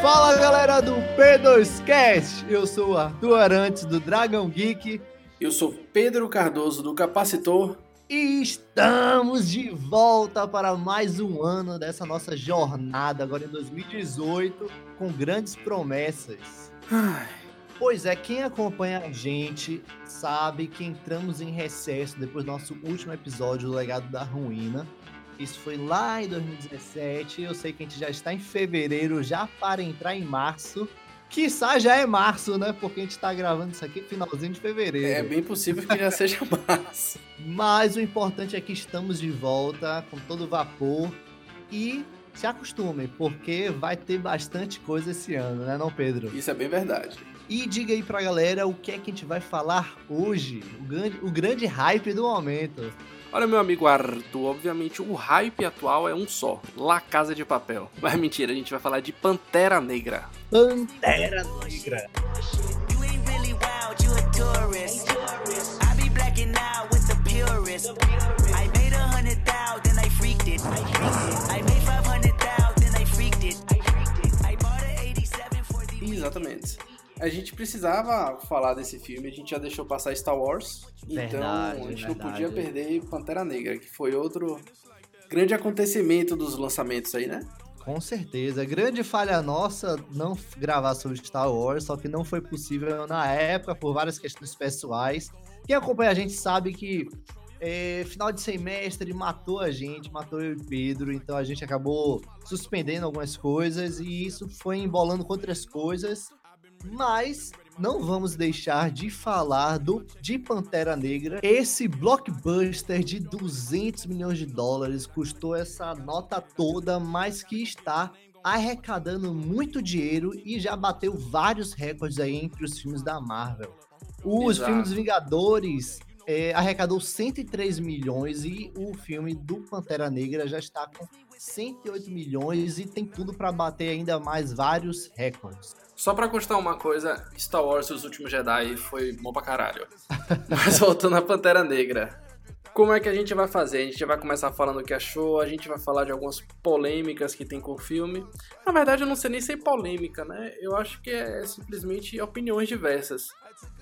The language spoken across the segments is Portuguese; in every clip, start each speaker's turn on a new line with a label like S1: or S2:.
S1: Fala galera do P2Cast! Eu sou o Arthur Arantes do Dragon Geek.
S2: Eu sou Pedro Cardoso do Capacitor.
S1: E estamos de volta para mais um ano dessa nossa jornada, agora em 2018, com grandes promessas.
S2: Ai.
S1: Pois é, quem acompanha a gente sabe que entramos em recesso depois do nosso último episódio do Legado da Ruína. Isso foi lá em 2017. Eu sei que a gente já está em fevereiro, já para entrar em março. Quiçá já é março, né? Porque a gente tá gravando isso aqui finalzinho de fevereiro.
S2: É bem possível que já seja março.
S1: Mas o importante é que estamos de volta com todo vapor e se acostumem, porque vai ter bastante coisa esse ano, né, não, Pedro?
S2: Isso é bem verdade.
S1: E diga aí pra galera o que é que a gente vai falar hoje, o grande, o grande hype do momento.
S2: Olha, meu amigo Arthur, obviamente o hype atual é um só: La Casa de Papel. Mas mentira, a gente vai falar de Pantera Negra.
S1: Pantera Negra.
S2: Exatamente a gente precisava falar desse filme, a gente já deixou passar Star Wars,
S1: verdade,
S2: então a gente
S1: verdade.
S2: não podia perder Pantera Negra, que foi outro grande acontecimento dos lançamentos aí, né?
S1: Com certeza. Grande falha nossa não gravar sobre Star Wars, só que não foi possível na época por várias questões pessoais. Quem acompanha a gente sabe que é, final de semestre matou a gente, matou eu e Pedro, então a gente acabou suspendendo algumas coisas e isso foi embolando com outras coisas mas não vamos deixar de falar do de Pantera Negra. Esse blockbuster de 200 milhões de dólares custou essa nota toda, mas que está arrecadando muito dinheiro e já bateu vários recordes aí entre os filmes da Marvel. Os
S2: Exato.
S1: filmes dos Vingadores é, arrecadou 103 milhões e o filme do Pantera Negra já está com 108 milhões e tem tudo para bater ainda mais vários recordes.
S2: Só pra constar uma coisa, Star Wars Os Últimos Jedi foi bom pra caralho. Mas voltando à Pantera Negra. Como é que a gente vai fazer? A gente vai começar falando o que achou, a gente vai falar de algumas polêmicas que tem com o filme. Na verdade, eu não sei nem se é polêmica, né? Eu acho que é simplesmente opiniões diversas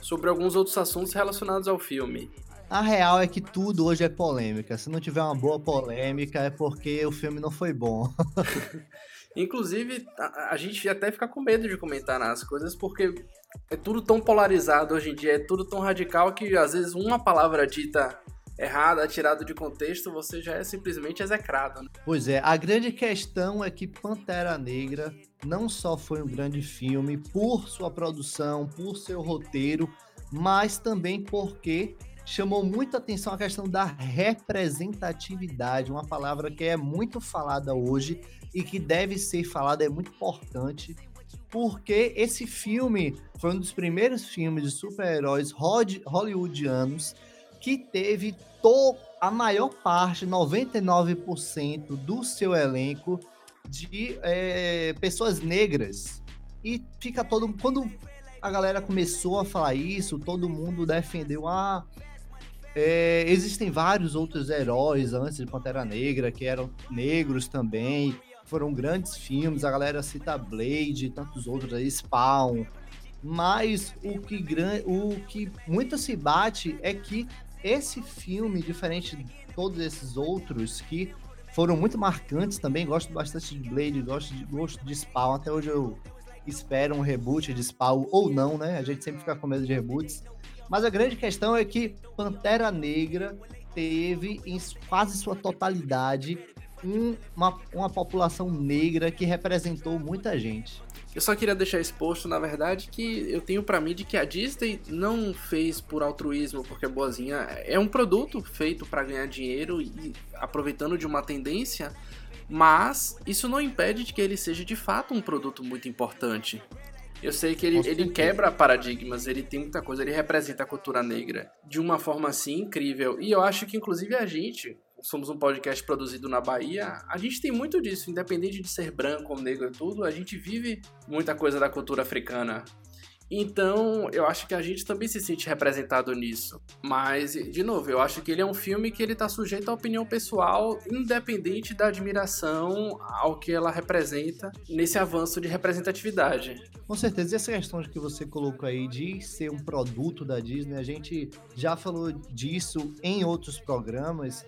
S2: sobre alguns outros assuntos relacionados ao filme.
S1: A real é que tudo hoje é polêmica. Se não tiver uma boa polêmica, é porque o filme não foi bom.
S2: Inclusive, a, a, gente até fica com medo de comentar as coisas, porque é tudo tão polarizado hoje em dia, é tudo tão radical que às vezes uma palavra dita errada, tirada de contexto, você já é simplesmente execrado. Né?
S1: Pois é, a grande questão é que Pantera Negra não só foi um grande filme por sua produção, por seu roteiro, mas também porque chamou muita atenção a questão da representatividade, uma palavra que é muito falada hoje e que deve ser falada, é muito importante, porque esse filme foi um dos primeiros filmes de super-heróis hollywoodianos que teve a maior parte, 99% do seu elenco de é, pessoas negras. E fica todo quando a galera começou a falar isso, todo mundo defendeu ah, é, existem vários outros heróis antes de Pantera Negra que eram negros também. Foram grandes filmes, a galera cita Blade, tantos outros aí, Spawn. Mas o que, o que muito se bate é que esse filme, diferente de todos esses outros que foram muito marcantes também, gosto bastante de Blade, gosto de, gosto de Spawn, até hoje eu espero um reboot de Spawn ou não, né? A gente sempre fica com medo de reboots. Mas a grande questão é que Pantera Negra teve em quase sua totalidade um, uma, uma população negra que representou muita gente.
S2: Eu só queria deixar exposto, na verdade, que eu tenho para mim de que a Disney não fez por altruísmo, porque é boazinha. É um produto feito para ganhar dinheiro e aproveitando de uma tendência, mas isso não impede de que ele seja de fato um produto muito importante. Eu sei que ele, ele quebra paradigmas, ele tem muita coisa, ele representa a cultura negra de uma forma assim incrível. E eu acho que, inclusive, a gente, somos um podcast produzido na Bahia, a gente tem muito disso, independente de ser branco ou negro e tudo, a gente vive muita coisa da cultura africana. Então, eu acho que a gente também se sente representado nisso. Mas, de novo, eu acho que ele é um filme que ele tá sujeito à opinião pessoal, independente da admiração ao que ela representa nesse avanço de representatividade.
S1: Com certeza, e essa questão que você colocou aí de ser um produto da Disney, a gente já falou disso em outros programas,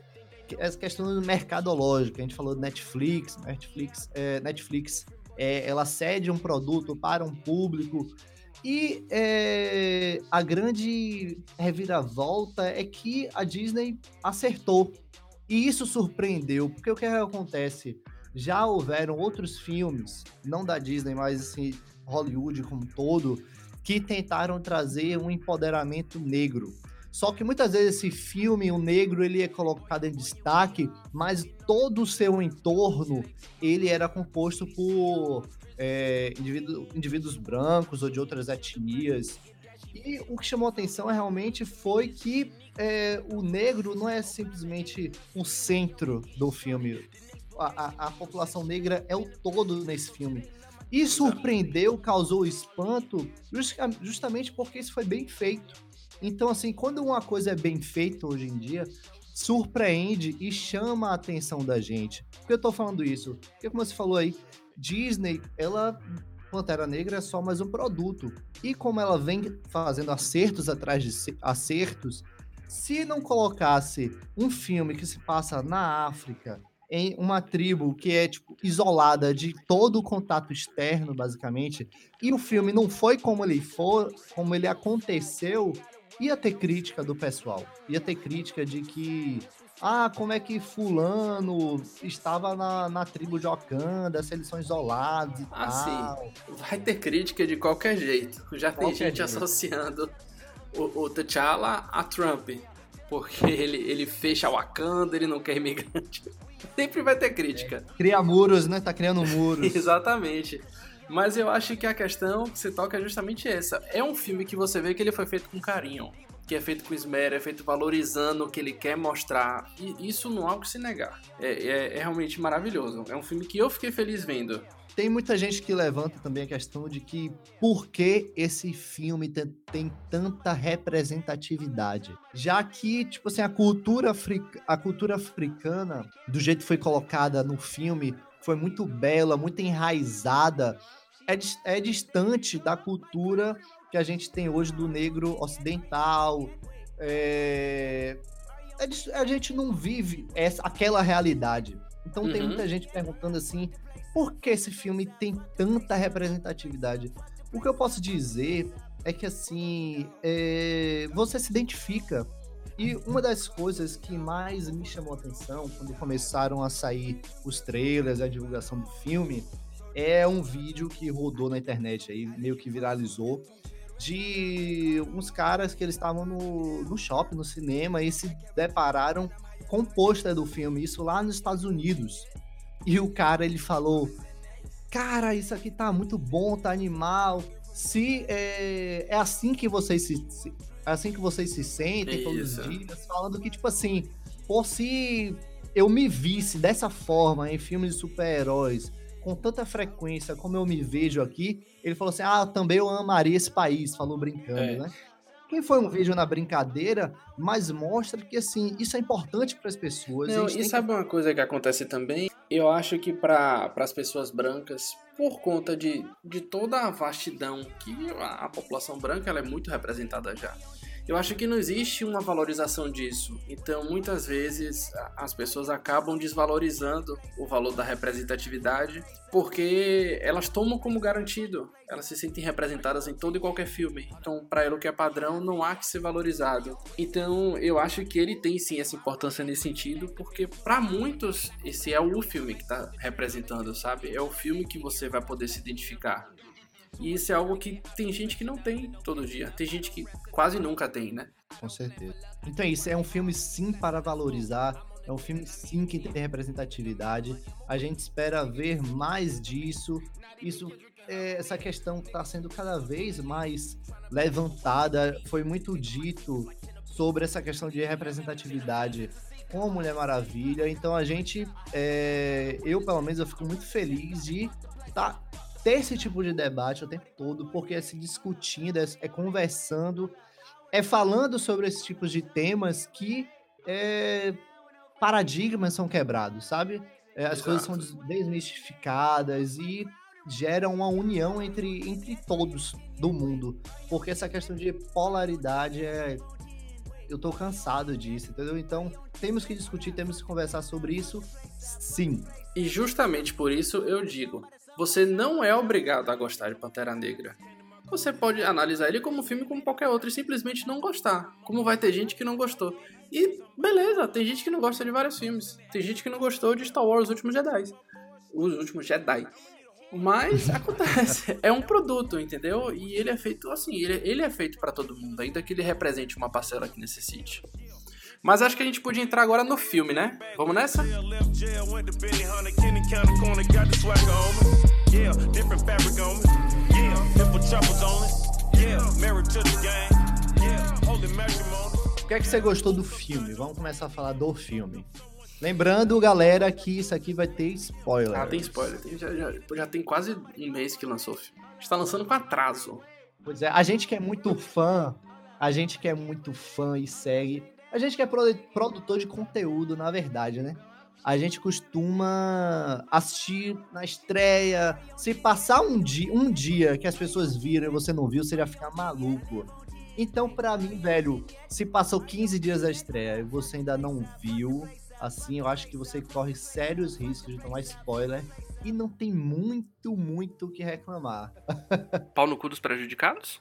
S1: essa questão mercadológica, a gente falou do Netflix, Netflix, é, Netflix é, ela cede um produto para um público e é, a grande reviravolta é que a Disney acertou. E isso surpreendeu, porque o que acontece? Já houveram outros filmes, não da Disney, mas assim, Hollywood como um todo, que tentaram trazer um empoderamento negro. Só que muitas vezes esse filme, o negro, ele é colocado em destaque, mas todo o seu entorno, ele era composto por é, indivíduo, indivíduos brancos ou de outras etnias. E o que chamou atenção realmente foi que é, o negro não é simplesmente o centro do filme. A, a, a, população negra é o todo nesse filme. E surpreendeu, causou espanto, justamente porque isso foi bem feito. Então, assim, quando uma coisa é bem feita hoje em dia, surpreende e chama a atenção da gente. Por que eu tô falando isso? Porque, como você falou aí, Disney, ela Pantera Negra é só mais um produto. E como ela vem fazendo acertos atrás de acertos, se não colocasse um filme que se passa na África, em uma tribo que é tipo isolada de todo o contato externo, basicamente, e o filme não foi como ele for, como ele aconteceu, ia ter crítica do pessoal. Ia ter crítica de que ah, como é que fulano estava na, na tribo de Wakanda, se eles são isolados e ah, tal. sim.
S2: Vai ter crítica de qualquer jeito. Já qualquer tem gente jeito. associando o, o T'Challa a Trump. Porque ele, ele fecha Wakanda, ele não quer imigrante. Sempre vai ter crítica.
S1: É. Cria muros, né? Tá criando muros.
S2: Exatamente. Mas eu acho que a questão que você toca é justamente essa. É um filme que você vê que ele foi feito com carinho que é feito com esmero, é feito valorizando o que ele quer mostrar. E isso não há o que se negar. É, é, é, realmente maravilhoso. É um filme que eu fiquei feliz vendo.
S1: Tem muita gente que levanta também a questão de que por que esse filme tem, tem tanta representatividade? Já que, tipo assim, a cultura, africa, a cultura africana, do jeito que foi colocada no filme, foi muito bela, muito enraizada, é, é distante da cultura que a gente tem hoje do negro ocidental. É... A gente não vive essa, aquela realidade. Então uhum. tem muita gente perguntando assim, por que esse filme tem tanta representatividade? O que eu posso dizer é que assim, é... você se identifica. E uma das coisas que mais me chamou a atenção quando começaram a sair os trailers, a divulgação do filme, é um vídeo que rodou na internet aí, meio que viralizou, de uns caras que eles estavam no, no shopping, no cinema, e se depararam com o pôster do filme, isso lá nos Estados Unidos. E o cara, ele falou, cara, isso aqui tá muito bom, tá animal. Se é, é assim que vocês se, se, é assim que vocês se sentem todos os dias, falando que, tipo assim, pô, se eu me visse dessa forma em filmes de super-heróis, com tanta frequência como eu me vejo aqui, ele falou assim: ah, também eu amaria esse país, falou brincando, é. né? Quem foi um vídeo na brincadeira, mas mostra que assim isso é importante para as pessoas.
S2: Não, e sabe que... uma coisa que acontece também? Eu acho que para as pessoas brancas, por conta de, de toda a vastidão que a, a população branca ela é muito representada já. Eu acho que não existe uma valorização disso. Então, muitas vezes, as pessoas acabam desvalorizando o valor da representatividade porque elas tomam como garantido. Elas se sentem representadas em todo e qualquer filme. Então, para ela, o que é padrão não há que ser valorizado. Então, eu acho que ele tem sim essa importância nesse sentido, porque para muitos, esse é o filme que está representando, sabe? É o filme que você vai poder se identificar. E isso é algo que tem gente que não tem todo dia. Tem gente que quase nunca tem, né?
S1: Com certeza. Então é isso, é um filme sim para valorizar. É um filme sim que tem representatividade. A gente espera ver mais disso. Isso, é, essa questão está sendo cada vez mais levantada. Foi muito dito sobre essa questão de representatividade com a Mulher Maravilha. Então a gente, é, eu pelo menos, eu fico muito feliz de estar tá ter esse tipo de debate o tempo todo, porque é se discutindo, é, é conversando, é falando sobre esses tipos de temas que é, paradigmas são quebrados, sabe? É, as Exato. coisas são desmistificadas e geram uma união entre, entre todos do mundo. Porque essa questão de polaridade é. Eu tô cansado disso, entendeu? Então, temos que discutir, temos que conversar sobre isso, sim.
S2: E justamente por isso eu digo: você não é obrigado a gostar de Pantera Negra. Você pode analisar ele como um filme como qualquer outro e simplesmente não gostar. Como vai ter gente que não gostou. E beleza, tem gente que não gosta de vários filmes. Tem gente que não gostou de Star Wars Os Últimos Jedi. Os Últimos Jedi. Mas acontece, é um produto, entendeu? E ele é feito assim, ele, ele é feito para todo mundo, ainda que ele represente uma parcela que necessite. Mas acho que a gente podia entrar agora no filme, né? Vamos nessa?
S1: O que é que você gostou do filme? Vamos começar a falar do filme. Lembrando, galera, que isso aqui vai ter spoiler.
S2: Ah, tem spoiler. Tem, já, já, já, tem quase um mês que lançou o filme. Está lançando com atraso.
S1: Pois é, a gente que é muito fã, a gente que é muito fã e segue, a gente que é produtor de conteúdo, na verdade, né? A gente costuma assistir na estreia. Se passar um dia, um dia que as pessoas viram e você não viu, você já fica maluco. Então, para mim, velho, se passou 15 dias da estreia e você ainda não viu, assim, eu acho que você corre sérios riscos de tomar spoiler e não tem muito, muito o que reclamar.
S2: Pau no cu dos prejudicados?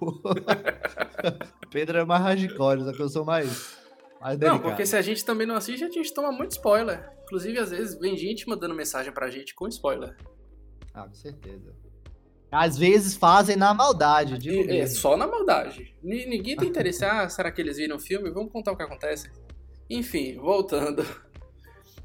S1: Pedro é mais hardcore, só que eu sou mais. mais
S2: não, porque se a gente também não assiste, a gente toma muito spoiler. Inclusive, às vezes, vem gente mandando mensagem pra gente com spoiler.
S1: Ah, com certeza. Às vezes fazem na maldade, digo
S2: É, só na maldade. ninguém tem interesse. ah, será que eles viram o filme? Vamos contar o que acontece. Enfim, voltando.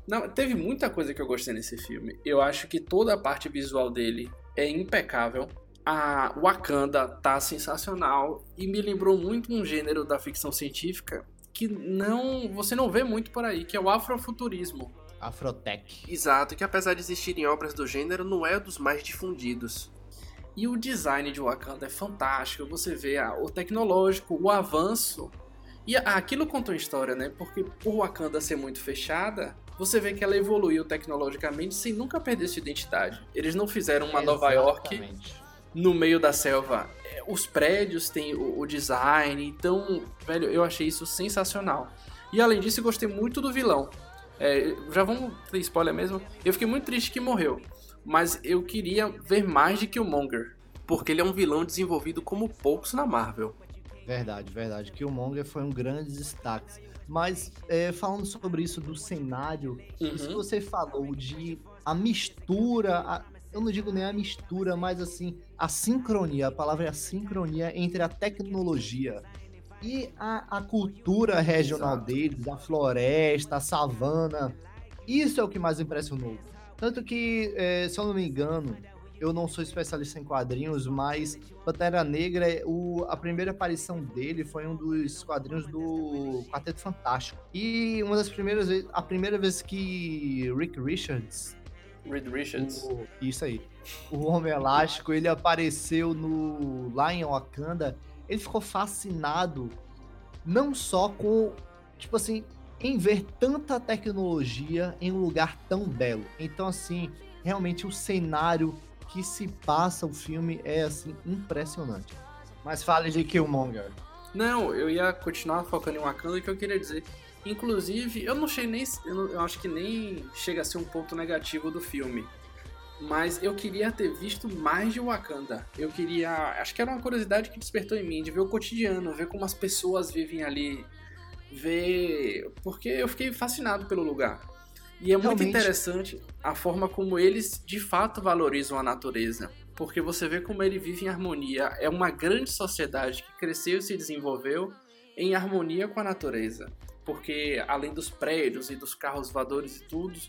S2: Não, teve muita coisa que eu gostei nesse filme. Eu acho que toda a parte visual dele é impecável. A Wakanda tá sensacional e me lembrou muito um gênero da ficção científica que não você não vê muito por aí, que é o afrofuturismo.
S1: Afrotech.
S2: Exato, que apesar de existirem obras do gênero, não é dos mais difundidos. E o design de Wakanda é fantástico, você vê ah, o tecnológico, o avanço. E aquilo conta uma história, né? Porque por Wakanda ser muito fechada, você vê que ela evoluiu tecnologicamente sem nunca perder sua identidade. Eles não fizeram uma Nova York no meio da selva. É, os prédios têm o, o design, então, velho, eu achei isso sensacional. E além disso, eu gostei muito do vilão. É, já vamos ter spoiler mesmo. Eu fiquei muito triste que morreu mas eu queria ver mais de Killmonger, porque ele é um vilão desenvolvido como poucos na Marvel.
S1: Verdade, verdade. Killmonger foi um grande destaque. Mas é, falando sobre isso do cenário, uhum. isso que você falou de a mistura, a, eu não digo nem a mistura, mas assim, a sincronia, a palavra é a sincronia entre a tecnologia e a, a cultura regional Exato. deles, a floresta, a savana. Isso é o que mais impressionou. Tanto que, é, se eu não me engano, eu não sou especialista em quadrinhos, mas Pantera Negra, o, a primeira aparição dele foi um dos quadrinhos do Quarteto Fantástico. E uma das primeiras vezes, a primeira vez que Rick Richards.
S2: Reed Richards.
S1: O, isso aí. O Homem Elástico, ele apareceu no lá em Wakanda. Ele ficou fascinado não só com, tipo assim, em ver tanta tecnologia em um lugar tão belo. Então, assim, realmente o cenário que se passa o filme é, assim, impressionante. Mas fale de Killmonger.
S2: Não, eu ia continuar focando em Wakanda, que eu queria dizer. Inclusive, eu não achei nem. Eu, acho que nem chega a ser um ponto negativo do filme. Mas eu queria ter visto mais de Wakanda. Eu queria. Acho que era uma curiosidade que despertou em mim, de ver o cotidiano, ver como as pessoas vivem ali ver. Porque eu fiquei fascinado pelo lugar. E é muito Realmente. interessante a forma como eles de fato valorizam a natureza. Porque você vê como ele vive em harmonia. É uma grande sociedade que cresceu e se desenvolveu em harmonia com a natureza. Porque além dos prédios e dos carros voadores e tudo,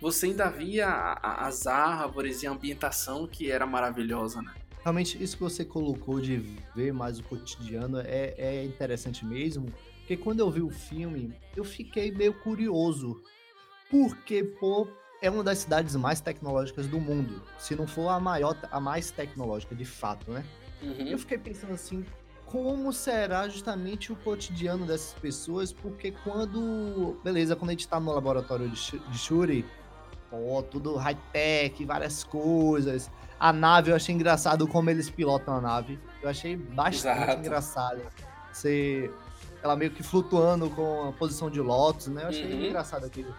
S2: você ainda via as árvores e a ambientação que era maravilhosa, né?
S1: Realmente, isso que você colocou de ver mais o cotidiano é, é interessante mesmo, porque quando eu vi o filme, eu fiquei meio curioso. Porque, pô, é uma das cidades mais tecnológicas do mundo. Se não for a maior, a mais tecnológica, de fato, né? Uhum. Eu fiquei pensando assim, como será justamente o cotidiano dessas pessoas, porque quando. Beleza, quando a gente tá no laboratório de Shuri, ó, tudo high-tech, várias coisas. A nave, eu achei engraçado como eles pilotam a nave. Eu achei bastante Exato. engraçado. Você. Ela meio que flutuando com a posição de Lotus, né? Eu achei uhum. engraçado aquilo.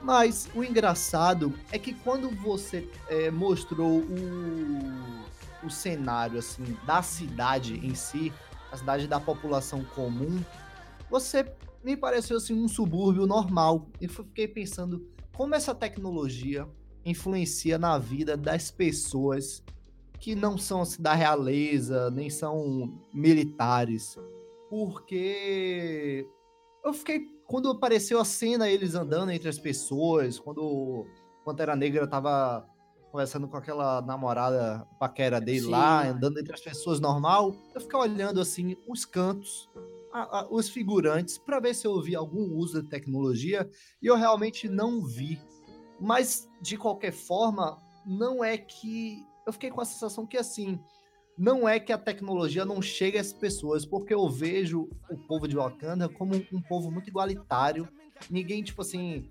S1: Mas o engraçado é que quando você é, mostrou o, o cenário assim da cidade em si, a cidade da população comum, você me pareceu assim um subúrbio normal. E fiquei pensando como essa tecnologia influencia na vida das pessoas que não são assim, da realeza, nem são militares. Porque eu fiquei quando apareceu a cena, eles andando entre as pessoas, quando Pantera Negra tava conversando com aquela namorada paquera dele Sim. lá, andando entre as pessoas normal, eu ficava olhando assim os cantos, a, a, os figurantes, para ver se eu vi algum uso de tecnologia, e eu realmente não vi. Mas, de qualquer forma, não é que. Eu fiquei com a sensação que assim não é que a tecnologia não chegue às pessoas, porque eu vejo o povo de Wakanda como um, povo muito igualitário. Ninguém, tipo assim,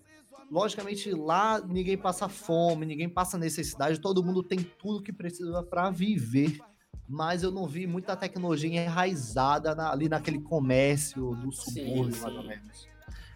S1: logicamente lá ninguém passa fome, ninguém passa necessidade, todo mundo tem tudo que precisa para viver. Mas eu não vi muita tecnologia enraizada na, ali naquele comércio do subúrbio, mais ou menos.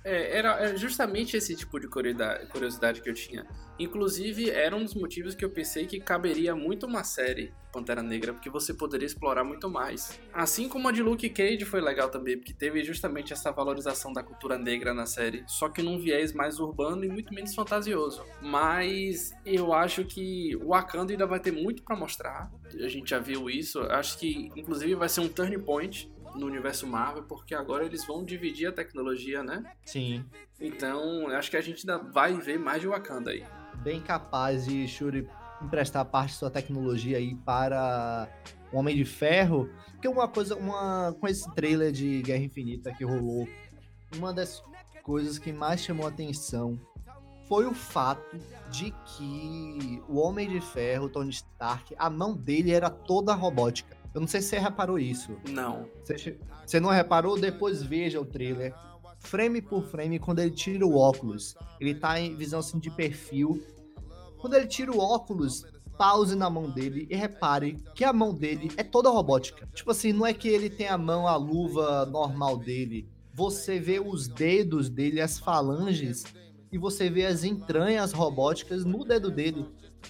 S2: É, era justamente esse tipo de curiosidade que eu tinha. Inclusive, era um dos motivos que eu pensei que caberia muito uma série Pantera Negra, porque você poderia explorar muito mais. Assim como a de Luke Cage foi legal também, porque teve justamente essa valorização da cultura negra na série, só que num viés mais urbano e muito menos fantasioso. Mas eu acho que o Wakanda ainda vai ter muito para mostrar. A gente já viu isso. Acho que, inclusive, vai ser um turning point no universo Marvel, porque agora eles vão dividir a tecnologia, né?
S1: Sim.
S2: Então, acho que a gente ainda vai ver mais de Wakanda aí.
S1: Bem capaz de Shuri emprestar parte de sua tecnologia aí para o Homem de Ferro. Porque uma coisa, uma com esse trailer de Guerra Infinita que rolou, uma das coisas que mais chamou a atenção foi o fato de que o Homem de Ferro, Tony Stark, a mão dele era toda robótica. Eu não sei se você reparou isso.
S2: Não.
S1: Você, você não reparou? Depois veja o trailer. Frame por frame, quando ele tira o óculos, ele tá em visão assim de perfil. Quando ele tira o óculos, pause na mão dele e repare que a mão dele é toda robótica. Tipo assim, não é que ele tem a mão, a luva normal dele. Você vê os dedos dele, as falanges, e você vê as entranhas robóticas no dedo dele.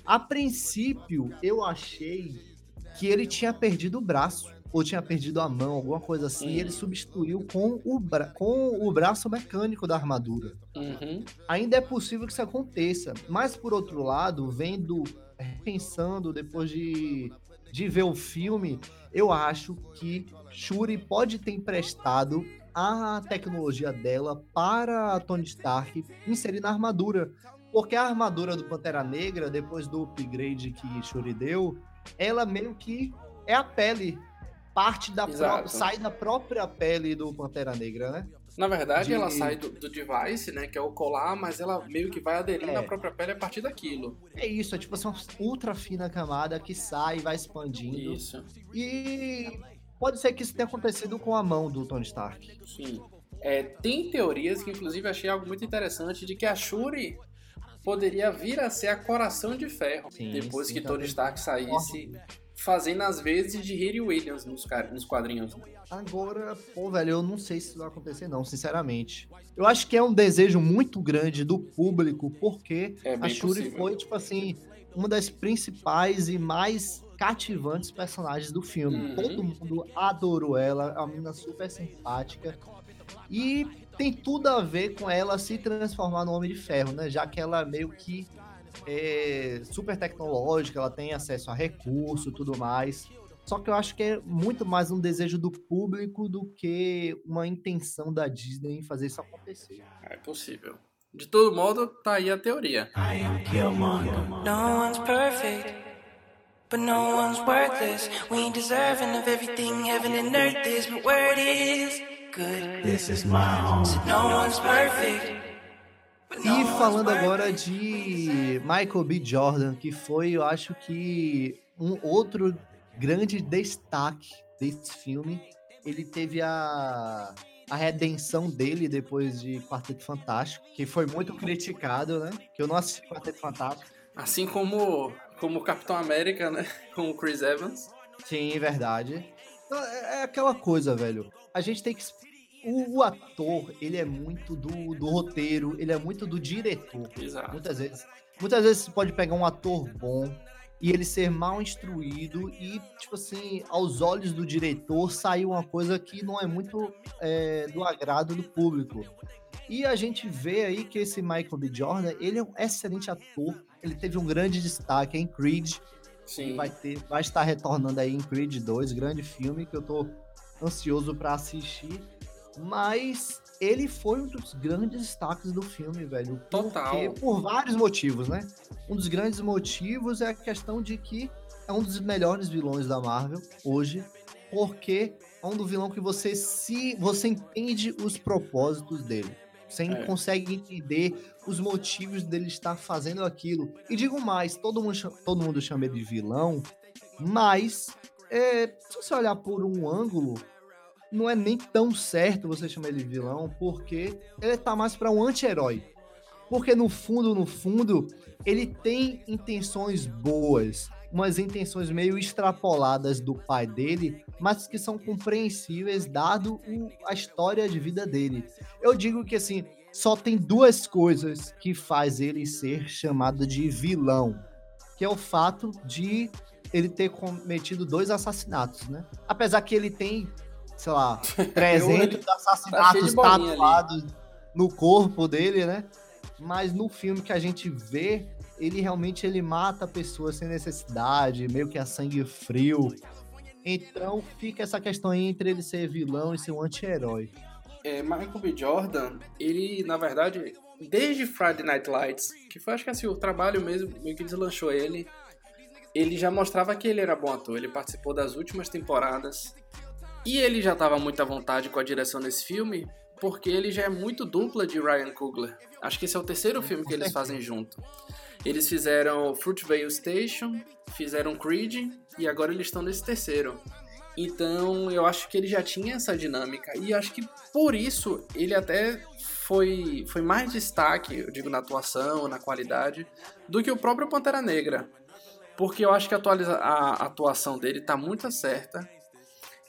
S1: A princípio, eu achei que ele tinha perdido o braço ou tinha perdido a mão, alguma coisa assim, uhum. e ele substituiu com o, bra com o braço mecânico da armadura. Uhum. Ainda é possível que isso aconteça, mas por outro lado, vendo, pensando depois de, de ver o filme, eu acho que Shuri pode ter emprestado a tecnologia dela para Tony Stark inserir na armadura. Porque a armadura do Pantera Negra, depois do upgrade que Shuri deu, ela meio que é a pele, parte da própria, sai da própria pele do Pantera Negra, né?
S2: Na verdade, de... ela sai do, do, device, né, que é o colar, mas ela meio que vai aderindo é. à própria pele a partir daquilo.
S1: É isso, é tipo assim, uma ultra fina camada que sai e vai expandindo.
S2: Isso.
S1: E pode ser que isso tenha acontecido com a mão do Tony Stark.
S2: Sim. É, tem teorias que, inclusive, achei algo muito interessante de que a Shuri poderia vir a ser a Coração de Ferro. Sim, depois sim, que Tony Stark saísse, fazendo as vezes de Harry Williams nos, nos quadrinhos.
S1: Agora, pô, velho, eu não sei se isso vai acontecer, não, sinceramente. Eu acho que é um desejo muito grande do público, porque é a Shuri possível. foi, tipo assim, uma das principais e mais cativantes personagens do filme. Uhum. Todo mundo adorou ela, é uma menina super simpática. E tem tudo a ver com ela se transformar no Homem de Ferro, né? Já que ela meio que é super tecnológica, ela tem acesso a recurso tudo mais. Só que eu acho que é muito mais um desejo do público do que uma intenção da Disney em fazer isso acontecer.
S2: É possível. De todo modo, tá aí a teoria. I am Killmonger. No one's perfect, but no one's worthless. We ain't deserving of everything heaven and earth is, but where it is good. This is my home. So no one's perfect.
S1: E falando agora de Michael B. Jordan, que foi, eu acho que um outro grande destaque desse filme. Ele teve a, a redenção dele depois de Quarteto Fantástico, que foi muito criticado, né? Que eu não assisti Quarteto Fantástico.
S2: Assim como como Capitão América, né? Com o Chris Evans.
S1: Sim, verdade. É, é aquela coisa, velho. A gente tem que o, o, ator, ele é muito do, do roteiro, ele é muito do diretor.
S2: Exato.
S1: Muitas vezes. Muitas vezes você pode pegar um ator bom e ele ser mal instruído e, tipo assim, aos olhos do diretor, sair uma coisa que não é muito é, do agrado do público. E a gente vê aí que esse Michael B. Jordan, ele é um excelente ator, ele teve um grande destaque em Creed,
S2: Sim.
S1: Vai, ter, vai estar retornando aí em Creed 2, grande filme que eu tô ansioso para assistir. Mas ele foi um dos grandes destaques do filme, velho.
S2: Total.
S1: Porque, por vários motivos, né? Um dos grandes motivos é a questão de que é um dos melhores vilões da Marvel hoje, porque é um do vilão que você se você entende os propósitos dele. Você é. consegue entender os motivos dele estar fazendo aquilo. E digo mais, todo mundo, todo mundo chama ele de vilão, mas é, se você olhar por um ângulo, não é nem tão certo você chamar ele de vilão, porque ele tá mais para um anti-herói. Porque no fundo, no fundo, ele tem intenções boas, umas intenções meio extrapoladas do pai dele, mas que são compreensíveis dado o, a história de vida dele. Eu digo que assim, só tem duas coisas que faz ele ser chamado de vilão, que é o fato de ele ter cometido dois assassinatos, né? Apesar que ele tem sei lá, 300 tá assassinatos tá tatuados no corpo dele, né? Mas no filme que a gente vê, ele realmente ele mata pessoas sem necessidade, meio que a sangue frio. Então fica essa questão aí entre ele ser vilão e ser um anti-herói.
S2: É, Michael B. Jordan, ele, na verdade, desde Friday Night Lights, que foi acho que assim, o trabalho mesmo meio que deslanchou ele, ele já mostrava que ele era bom ator. Ele participou das últimas temporadas e ele já estava muito à vontade com a direção desse filme, porque ele já é muito dupla de Ryan Coogler. Acho que esse é o terceiro filme que eles fazem junto. Eles fizeram Fruitvale Station, fizeram Creed e agora eles estão nesse terceiro. Então eu acho que ele já tinha essa dinâmica e acho que por isso ele até foi, foi mais destaque, eu digo na atuação, na qualidade, do que o próprio Pantera Negra. Porque eu acho que a, a atuação dele está muito certa.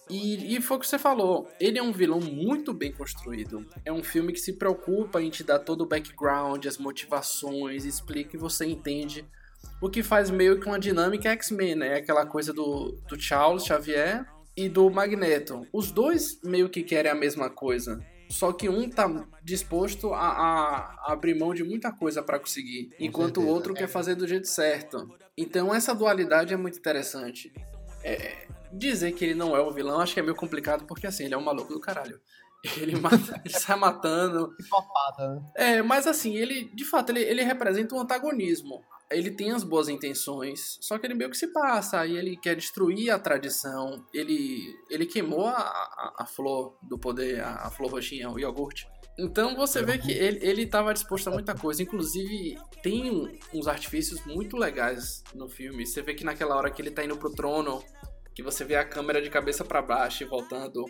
S2: E, e foi o que você falou, ele é um vilão muito bem construído. É um filme que se preocupa em te dar todo o background, as motivações, explica e você entende. O que faz meio que uma dinâmica X-Men, né? Aquela coisa do, do Charles Xavier e do Magneto. Os dois meio que querem a mesma coisa. Só que um tá disposto a, a abrir mão de muita coisa para conseguir, enquanto o outro quer fazer do jeito certo. Então essa dualidade é muito interessante. É, dizer que ele não é o vilão acho que é meio complicado, porque assim, ele é um maluco do caralho. Ele, mata, ele sai matando.
S1: Psicopata, né?
S2: É, mas assim, ele, de fato, ele, ele representa um antagonismo. Ele tem as boas intenções, só que ele meio que se passa, aí ele quer destruir a tradição. Ele, ele queimou a, a, a flor do poder, a, a, flor roxinha, o iogurte. Então você vê que ele, ele estava disposto a muita coisa. Inclusive, tem uns artifícios muito legais no filme. Você vê que naquela hora que ele tá indo pro trono, que você vê a câmera de cabeça para baixo e voltando,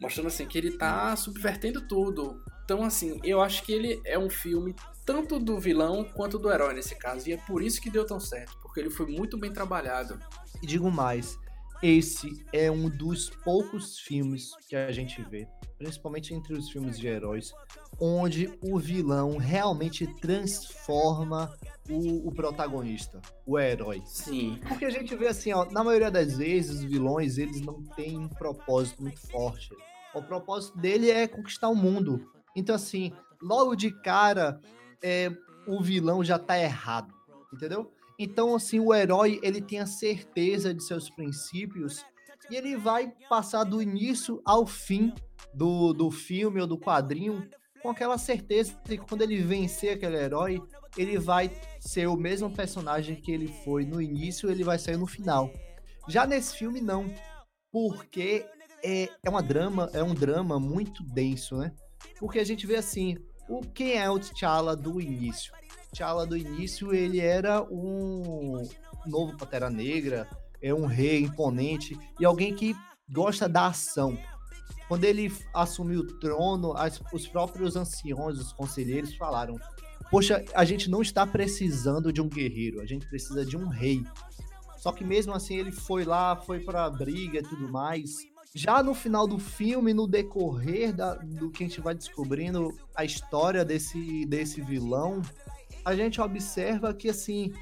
S2: mostrando assim que ele tá subvertendo tudo. Então, assim, eu acho que ele é um filme tanto do vilão quanto do herói nesse caso, e é por isso que deu tão certo, porque ele foi muito bem trabalhado.
S1: E digo mais, esse é um dos poucos filmes que a gente vê, principalmente entre os filmes de heróis, onde o vilão realmente transforma o, o, protagonista, o herói.
S2: Sim.
S1: Porque a gente vê assim, ó, na maioria das vezes, os vilões, eles não têm um propósito muito forte. O propósito dele é conquistar o mundo. Então, assim, logo de cara, é, o vilão já tá errado, entendeu? Então, assim, o herói, ele tem a certeza de seus princípios e ele vai passar do início ao fim do, do filme ou do quadrinho com aquela certeza de que quando ele vencer aquele herói, ele vai ser o mesmo personagem que ele foi no início, ele vai sair no final. Já nesse filme não, porque é, é uma drama, é um drama muito denso, né? Porque a gente vê assim, o quem é o T'Challa do início? T'Challa do início, ele era um novo Pantera Negra, é um rei imponente e alguém que gosta da ação. Quando ele assumiu o trono, as, os próprios anciões, os conselheiros falaram: Poxa, a gente não está precisando de um guerreiro, a gente precisa de um rei. Só que mesmo assim ele foi lá, foi pra briga e tudo mais. Já no final do filme, no decorrer da, do que a gente vai descobrindo a história desse, desse vilão, a gente observa que assim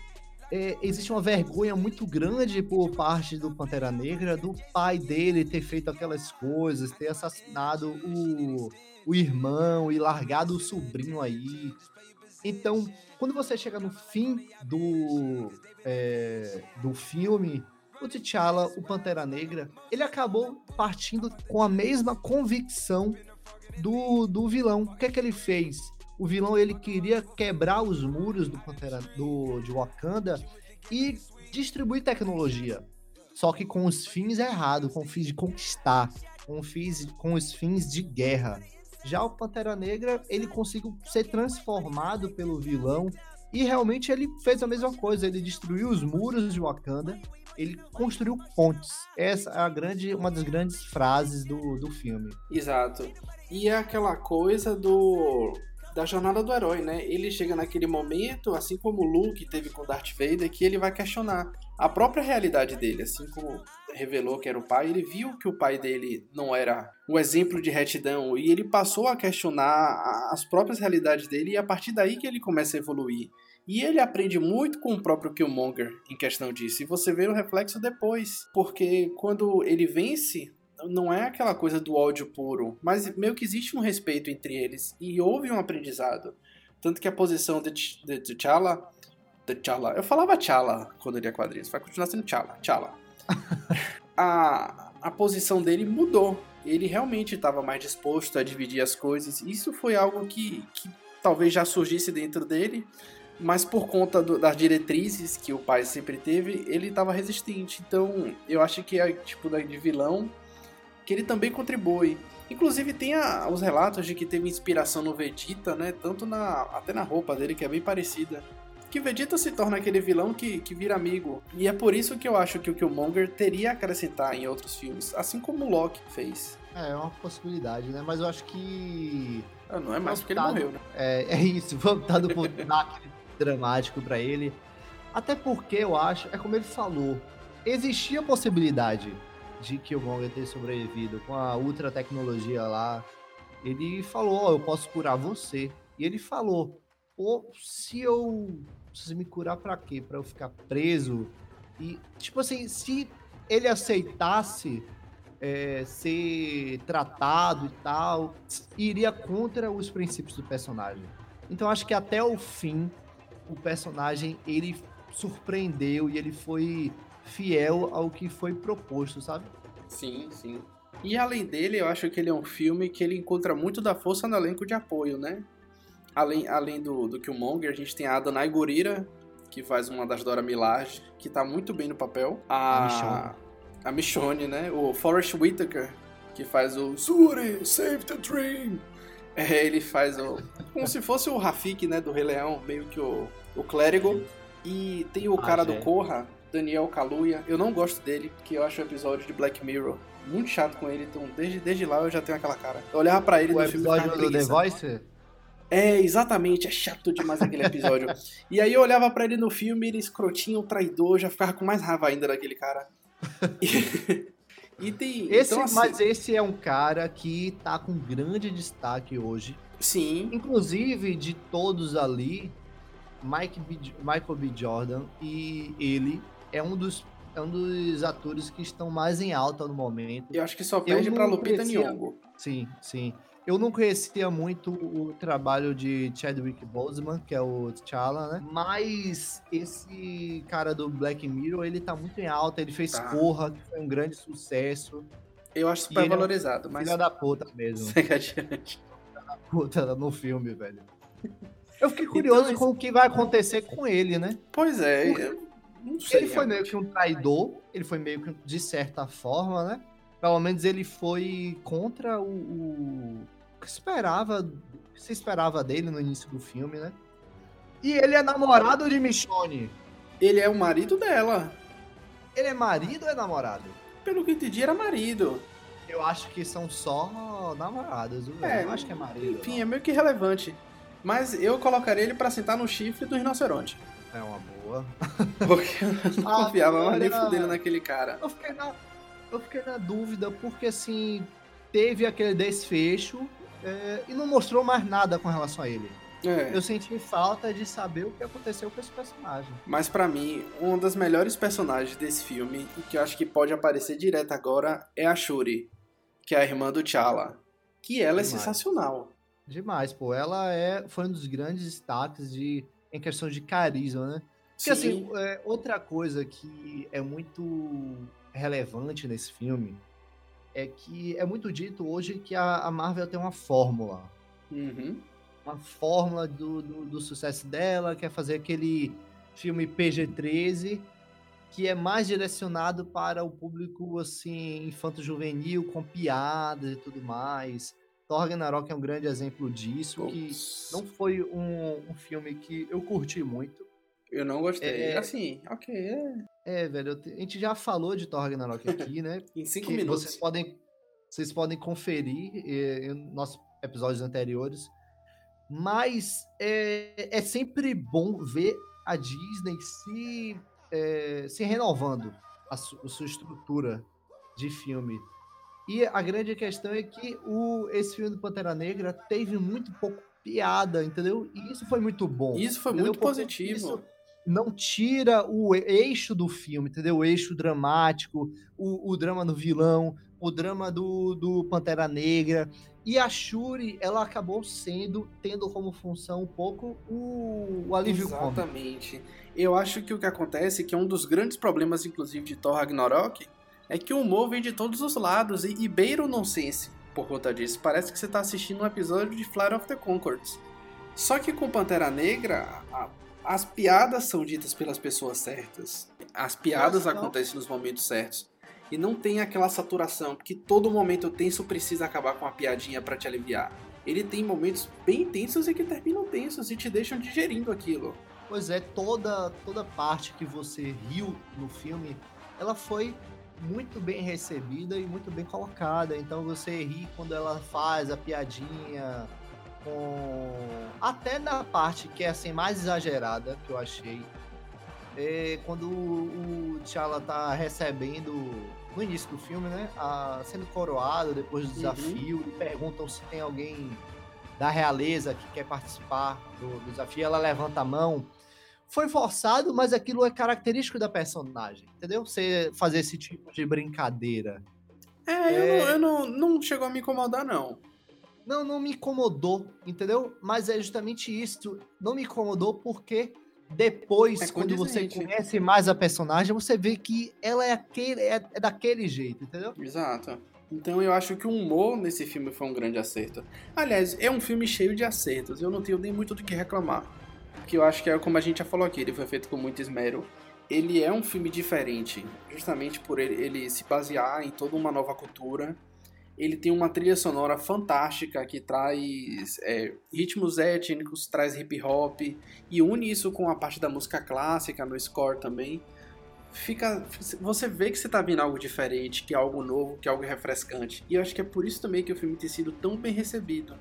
S1: é, existe uma vergonha muito grande por parte do Pantera Negra do pai dele ter feito aquelas coisas, ter assassinado o, o irmão e largado o sobrinho aí. Então, quando você chega no fim do, é, do filme, o T'Challa, o Pantera Negra, ele acabou partindo com a mesma convicção do, do vilão. O que é que ele fez? O vilão ele queria quebrar os muros do Pantera do, de Wakanda e distribuir tecnologia. Só que com os fins errados, com os fins de conquistar, com, fins, com os fins de guerra. Já o Pantera Negra, ele conseguiu ser transformado pelo vilão e realmente ele fez a mesma coisa. Ele destruiu os muros de Wakanda, ele construiu pontes. Essa é a grande, uma das grandes frases do, do filme.
S2: Exato. E é aquela coisa do da jornada do herói, né? Ele chega naquele momento, assim como o Luke teve com Darth Vader, que ele vai questionar a própria realidade dele, assim como revelou que era o pai, ele viu que o pai dele não era o exemplo de retidão e ele passou a questionar as próprias realidades dele e a partir daí que ele começa a evoluir. E ele aprende muito com o próprio Killmonger em questão disso. E você vê o reflexo depois. Porque quando ele vence não é aquela coisa do ódio puro, mas meio que existe um respeito entre eles e houve um aprendizado. Tanto que a posição de, T'Challa, T'Challa, eu falava T'Challa quando ele é quadrinhos, vai continuar sendo T'Challa, T'Challa. a, a posição dele mudou. Ele realmente estava mais disposto a dividir as coisas. Isso foi algo que, que talvez já surgisse dentro dele, mas por conta do, das diretrizes que o pai sempre teve, ele estava resistente. Então, eu acho que é tipo de vilão que ele também contribui. Inclusive tem a, os relatos de que teve inspiração no Vegeta, né? Tanto na até na roupa dele que é bem parecida. Que Vegeta se torna aquele vilão que, que vira amigo. E é por isso que eu acho que o Killmonger teria a acrescentar em outros filmes, assim como o Loki fez.
S1: É, é uma possibilidade, né? Mas eu acho que.
S2: Ah, não é mais porque ele morreu, né?
S1: É, é isso, vamos dar do aquele dramático para ele. Até porque eu acho, é como ele falou, existia a possibilidade de que o Killmonger ter sobrevivido com a ultra tecnologia lá, ele falou, ó, oh, eu posso curar você. E ele falou, pô, se eu preciso me curar para quê? Para eu ficar preso? E tipo assim, se ele aceitasse é, ser tratado e tal, iria contra os princípios do personagem. Então acho que até o fim o personagem ele surpreendeu e ele foi fiel ao que foi proposto, sabe?
S2: Sim, sim. E além dele, eu acho que ele é um filme que ele encontra muito da força no elenco de apoio, né? Além, além do, do Killmonger, a gente tem a Adonai Gurira, que faz uma das Dora Milaje, que tá muito bem no papel. A, a Michonne. A Michonne, né? O Forrest Whitaker, que faz o Suri, Save the Dream. É, ele faz o... Como se fosse o Rafik, né? Do Rei Leão, meio que o, o clérigo. E tem o ah, cara do Corra, Daniel Kaluuya. Eu não gosto dele, porque eu acho o episódio de Black Mirror muito chato com ele, então desde, desde lá eu já tenho aquela cara. Eu olhava pra ele
S1: o no episódio do The Voice?
S2: É, exatamente, é chato demais aquele episódio. e aí eu olhava para ele no filme, ele escrotinho, traidor, já ficava com mais raiva ainda daquele cara.
S1: E, tem. Esse, então, assim, mas esse é um cara que tá com grande destaque hoje.
S2: Sim.
S1: Inclusive, de todos ali, Mike B, Michael B. Jordan e ele é um dos é um dos atores que estão mais em alta no momento.
S2: Eu acho que só perde para Lupita. Nyong'o.
S1: Sim, sim. Eu não conhecia muito o trabalho de Chadwick Boseman, que é o T'Challa, né? Mas esse cara do Black Mirror, ele tá muito em alta. Ele fez tá. Corra, que foi um grande sucesso.
S2: Eu acho super valorizado, é um mas...
S1: Filha da puta mesmo.
S2: Segue adiante.
S1: Filha da puta no filme, velho. Eu fiquei curioso então, com o que vai acontecer com ele, né?
S2: Pois é,
S1: não sei. Ele foi meio que um traidor, ele foi meio que, de certa forma, né? Pelo menos ele foi contra o, o que esperava que se esperava dele no início do filme, né? E ele é namorado de Michonne.
S2: Ele é o marido dela.
S1: Ele é marido ou é namorado?
S2: Pelo que entendi, era marido.
S1: Eu acho que são só namorados, viu? É, eu acho que é marido.
S2: Enfim, não. é meio que irrelevante. Mas eu colocaria ele para sentar no chifre do rinoceronte.
S1: É uma boa.
S2: Porque eu não confiava mais nem fudendo naquele cara.
S1: Eu fiquei na, eu fiquei na dúvida, porque assim, teve aquele desfecho é, e não mostrou mais nada com relação a ele. É. Eu senti falta de saber o que aconteceu com esse personagem.
S2: Mas para mim, uma das melhores personagens desse filme, e que eu acho que pode aparecer direto agora, é a Shuri, que é a irmã do T'Challa. Que ela é Demais. é sensacional.
S1: Demais, pô. Ela é, foi um dos grandes destaques de, em questão de carisma, né? Porque, Sim. assim, é, outra coisa que é muito relevante nesse filme é que é muito dito hoje que a, a Marvel tem uma fórmula.
S2: Uhum
S1: uma fórmula do, do, do sucesso dela, quer fazer aquele filme PG-13 que é mais direcionado para o público assim infanto-juvenil com piadas e tudo mais. Thor Ragnarok é um grande exemplo disso, que não foi um, um, filme que eu curti muito.
S2: Eu não gostei. É, assim, ok. É,
S1: é velho, a gente já falou de Thor Ragnarok aqui, né?
S2: em cinco minutos.
S1: Vocês podem, vocês podem conferir eh, em nossos episódios anteriores. Mas é, é sempre bom ver a Disney se, é, se renovando a, su, a, sua estrutura de filme. E a grande questão é que o, esse filme do Pantera Negra teve muito pouco piada, entendeu? E isso foi muito bom.
S2: Isso foi entendeu? muito Porque positivo. Isso
S1: não tira o eixo do filme, entendeu? O eixo dramático, o, o drama do vilão, o drama do, do Pantera Negra. E a Shuri, ela acabou sendo, tendo como função um pouco o, o alívio
S2: Exatamente. Eu acho que o que acontece, que é um dos grandes problemas, inclusive, de Thor Ragnarok, é que o humor vem de todos os lados e, e beira o nonsense por conta disso. Parece que você está assistindo um episódio de Flight of the Concords. Só que com Pantera Negra, a, as piadas são ditas pelas pessoas certas. As piadas Nossa, acontecem nos momentos certos e não tem aquela saturação, que todo momento tenso precisa acabar com uma piadinha para te aliviar. Ele tem momentos bem tensos e que terminam tensos e te deixam digerindo aquilo.
S1: Pois é, toda toda parte que você riu no filme, ela foi muito bem recebida e muito bem colocada. Então você ri quando ela faz a piadinha com até na parte que é assim mais exagerada que eu achei. É quando o, T'Challa tá recebendo no início do filme, né? A, sendo coroado depois do uhum. desafio, uhum. perguntam se tem alguém da realeza que quer participar do, do, desafio, ela levanta a mão. Foi forçado, mas aquilo é característico da personagem, entendeu? Você fazer esse tipo de brincadeira.
S2: É, é... Eu, não, eu não, não chegou a me incomodar, não.
S1: Não, não me incomodou, entendeu? Mas é justamente isso. Não me incomodou porque depois, é quando você conhece mais a personagem, você vê que ela é, aquele, é, é, daquele jeito, entendeu?
S2: Exato. Então eu acho que o humor nesse filme foi um grande acerto. Aliás, é um filme cheio de acertos. Eu não tenho nem muito do que reclamar. Porque eu acho que é como a gente já falou aqui, ele foi feito com muito esmero. Ele é um filme diferente, justamente por ele, ele se basear em toda uma nova cultura ele tem uma trilha sonora fantástica que traz é, ritmos étnicos, traz hip hop e une isso com a parte da música clássica no score também. Fica, você vê que você tá vendo algo diferente, que é algo novo, que é algo refrescante. E eu acho que é por isso também que o filme tem sido tão bem recebido.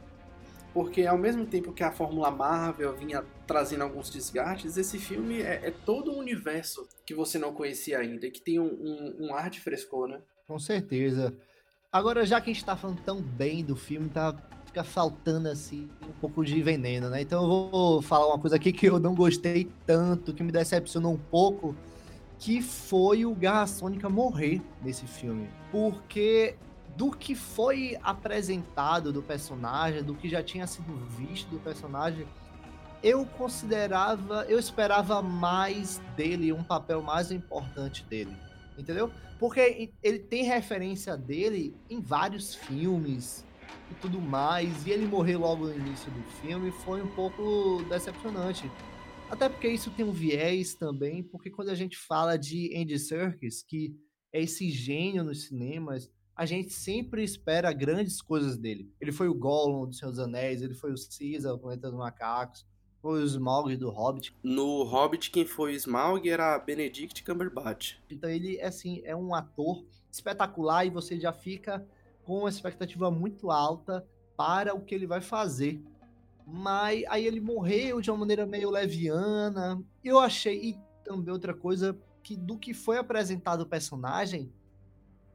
S2: Porque ao mesmo tempo que a Fórmula Marvel vinha trazendo alguns desgastes, esse filme é, é todo um universo que você não conhecia ainda, que tem um, um, um ar de frescor, né?
S1: Com certeza. Agora, já que a gente tá falando tão bem do filme, tá fica faltando assim um pouco de veneno, né? Então eu vou falar uma coisa aqui que eu não gostei tanto, que me decepcionou um pouco, que foi o Garra Sônica morrer nesse filme. Porque do que foi apresentado do personagem, do que já tinha sido visto do personagem, eu considerava, eu esperava mais dele, um papel mais importante dele, entendeu? Porque ele tem referência dele em vários filmes e tudo mais, e ele morrer logo no início do filme foi um pouco decepcionante. Até porque isso tem um viés também, porque quando a gente fala de Andy Serkis, que é esse gênio nos cinemas, a gente sempre espera grandes coisas dele. Ele foi o Gollum do Senhor dos Anéis, ele foi o Caesar, o Planeta dos Macacos, foi o Smaug do Hobbit.
S2: No Hobbit, quem foi o Smaug era Benedict Cumberbatch.
S1: Então ele, assim, é um ator espetacular e você já fica com uma expectativa muito alta para o que ele vai fazer. Mas aí ele morreu de uma maneira meio leviana. Eu achei, e também outra coisa, que do que foi apresentado o personagem,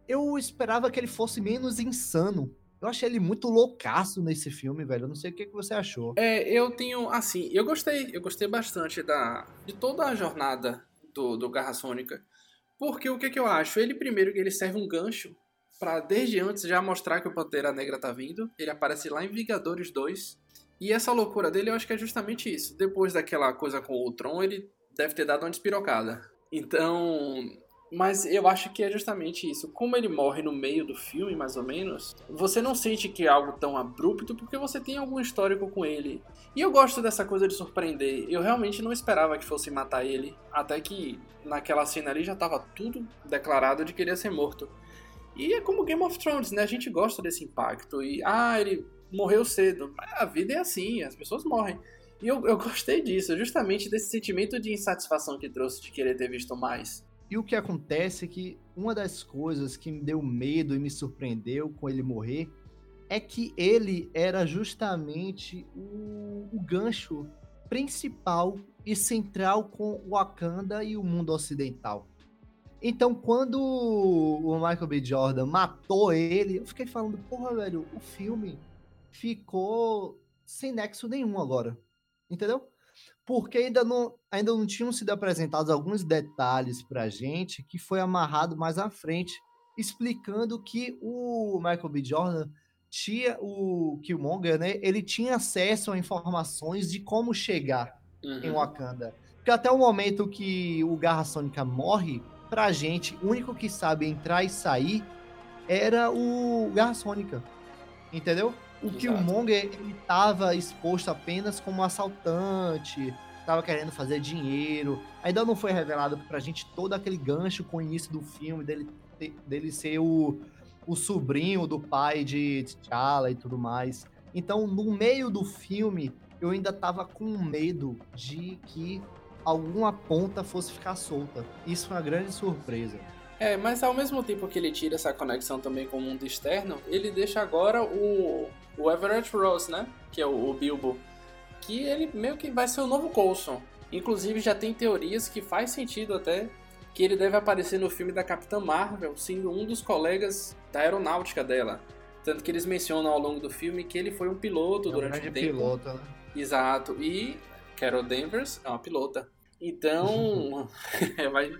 S1: eu esperava que ele fosse menos insano. Eu achei ele muito loucaço nesse filme, velho. Eu não sei o que, que você achou.
S2: É, eu tenho, assim, eu gostei, eu gostei bastante da, de toda a jornada do, do Garra Sônica. Porque o que, que eu acho? Ele, primeiro, ele serve um gancho para desde antes já mostrar que o Pantera Negra tá vindo. Ele aparece lá em Vingadores 2. E essa loucura dele, eu acho que é justamente isso. Depois daquela coisa com o Tron, ele deve ter dado uma despirocada. Então, mas eu acho que é justamente isso. Como ele morre no meio do filme, mais ou menos, você não sente que é algo tão abrupto porque você tem algum histórico com ele. E eu gosto dessa coisa de surpreender. Eu realmente não esperava que fosse matar ele, até que naquela cena ali já estava tudo declarado de que ele ia ser morto. E é como Game of Thrones, né? A gente gosta desse impacto. E, ah, ele morreu cedo. A vida é assim, as pessoas morrem. E eu, eu gostei disso, justamente desse sentimento de insatisfação que trouxe de querer ter visto mais.
S1: E o que acontece é que uma das coisas que me deu medo e me surpreendeu com ele morrer é que ele era justamente o, o gancho principal e central com Wakanda e o mundo ocidental. Então, quando o Michael B. Jordan matou ele, eu fiquei falando, porra, velho, o filme ficou sem nexo nenhum agora. Entendeu? Porque ainda não, ainda não tinham sido apresentados alguns detalhes para a gente que foi amarrado mais à frente, explicando que o Michael B. Jordan tinha o Killmonger, né? Ele tinha acesso a informações de como chegar uhum. em Wakanda. Porque até o momento que o Garra Sônica morre, pra gente, o único que sabe entrar e sair era o Garra Sônica. Entendeu? O Exato. Killmonger, ele tava exposto apenas como assaltante, tava querendo fazer dinheiro. Ainda não foi revelado pra gente todo aquele gancho com o início do filme, dele, dele ser o, o sobrinho do pai de T'Challa e tudo mais. Então, no meio do filme, eu ainda tava com medo de que alguma ponta fosse ficar solta. Isso foi uma grande surpresa.
S2: É, mas ao mesmo tempo que ele tira essa conexão também com o mundo externo, ele deixa agora o, o Everett Ross, né? Que é o, o Bilbo. Que ele meio que vai ser o novo Coulson. Inclusive já tem teorias que faz sentido até que ele deve aparecer no filme da Capitã Marvel, sendo um dos colegas da aeronáutica dela. Tanto que eles mencionam ao longo do filme que ele foi um piloto é um durante o tempo.
S1: piloto, né?
S2: Exato. E Carol Danvers é uma pilota. Então, vai,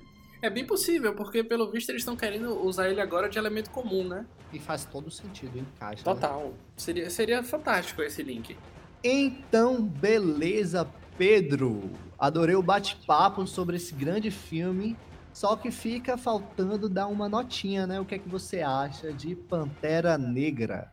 S2: é bem possível, porque pelo visto eles estão querendo usar ele agora de elemento comum, né?
S1: E faz todo sentido, encaixa.
S2: Total. Né? Seria, seria fantástico esse link.
S1: Então, beleza, Pedro. Adorei o bate-papo sobre esse grande filme. Só que fica faltando dar uma notinha, né? O que é que você acha de Pantera Negra?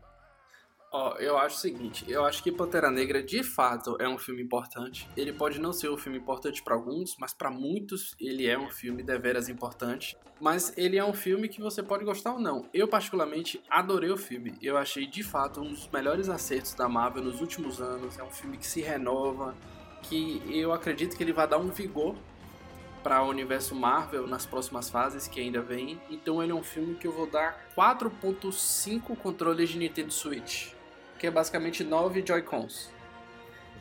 S2: Ó, eu acho o seguinte, eu acho que Pantera Negra de fato é um filme importante. Ele pode não ser um filme importante para alguns, mas para muitos ele é um filme deveras importante. Mas ele é um filme que você pode gostar ou não. Eu particularmente adorei o filme. Eu achei de fato um dos melhores acertos da Marvel nos últimos anos. É um filme que se renova, que eu acredito que ele vai dar um vigor para o universo Marvel nas próximas fases que ainda vem. Então ele é um filme que eu vou dar 4.5 controles de Nintendo Switch que é basicamente nove Joy-Cons.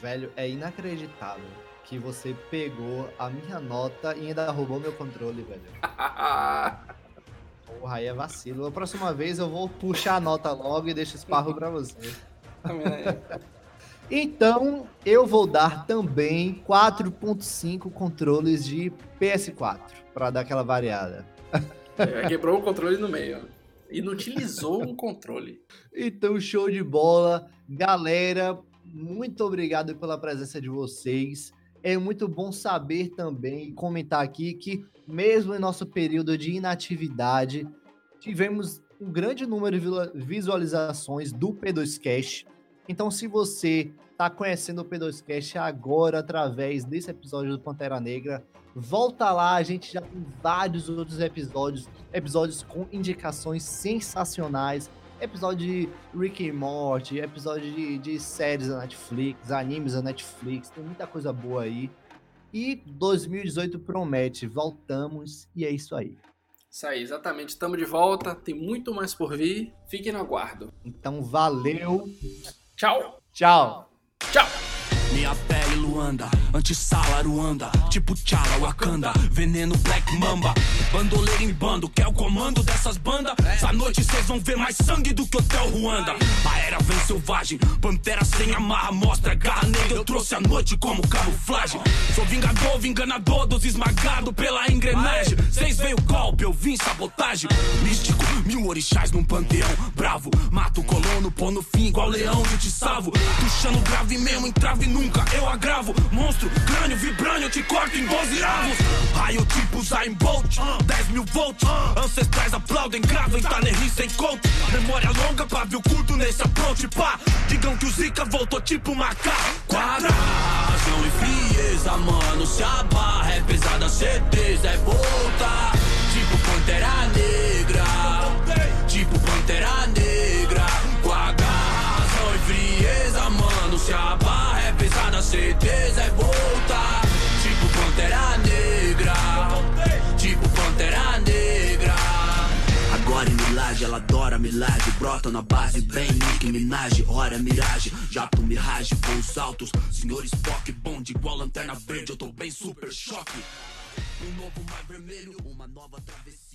S1: Velho, é inacreditável que você pegou a minha nota e ainda roubou meu controle, velho. Porra, aí é vacilo. A próxima vez eu vou puxar a nota logo e deixo esparro pra você. então, eu vou dar também 4.5 controles de PS4, para dar aquela variada.
S2: É, quebrou o controle no meio inutilizou um controle.
S1: Então, show de bola. Galera, muito obrigado pela presença de vocês. É muito bom saber também, comentar aqui, que mesmo em nosso período de inatividade, tivemos um grande número de visualizações do P2Cast. Então, se você está conhecendo o P2Cast agora através desse episódio do Pantera Negra, Volta lá, a gente já tem vários outros episódios, episódios com indicações sensacionais. Episódio de Rick and Morty, episódio de, de séries da Netflix, animes da Netflix, tem muita coisa boa aí. E 2018 promete, voltamos e é isso aí.
S2: Isso aí, exatamente. Estamos de volta, tem muito mais por vir. Fiquem no aguardo.
S1: Então, valeu.
S2: Tchau.
S1: Tchau.
S2: Tchau.
S3: Minha pele Luanda, antissala Ruanda, tipo Tchala Wakanda, veneno Black Mamba, bandoleiro em bando, quer o comando dessas bandas? Essa noite cês vão ver mais sangue do que Hotel Ruanda. A era vem selvagem, pantera sem amarra, mostra garra negra, eu trouxe a noite como camuflagem. Sou vingador, vinganador dos esmagados pela engrenagem. Cês veio golpe, eu vim sabotagem. Místico, mil orixás num panteão, bravo, mato o colono, pô no fim igual leão, eu te salvo. Puxando grave mesmo, entrave nunca, eu agravo. Monstro, crânio, vibrânio, eu te corto em 12 avos. Raio tipo Zayn Bolt, 10 mil volts. Ancestrais aplaudem, gravem, tá nerri sem coach. Memória longa, pavio curto nesse approach, pá. Digam que o Zika voltou tipo macaco. Quadração e frieza, mano. Se a barra é pesada, certeza é voltar. Tipo Pantera Negra. Tipo Pantera Negra. Com e frieza, mano. Se a barra é pesada, certeza é voltar. Tipo Pantera Negra. Tipo Pantera Negra. Agora em Milagre, ela adora milagre. Brota na base, bem Nick Minaj. Hora miragem, jato mirage, voos altos. Senhor Spock, bonde igual lanterna verde. Eu tô bem super choque. Um novo mar vermelho, uma nova travessia.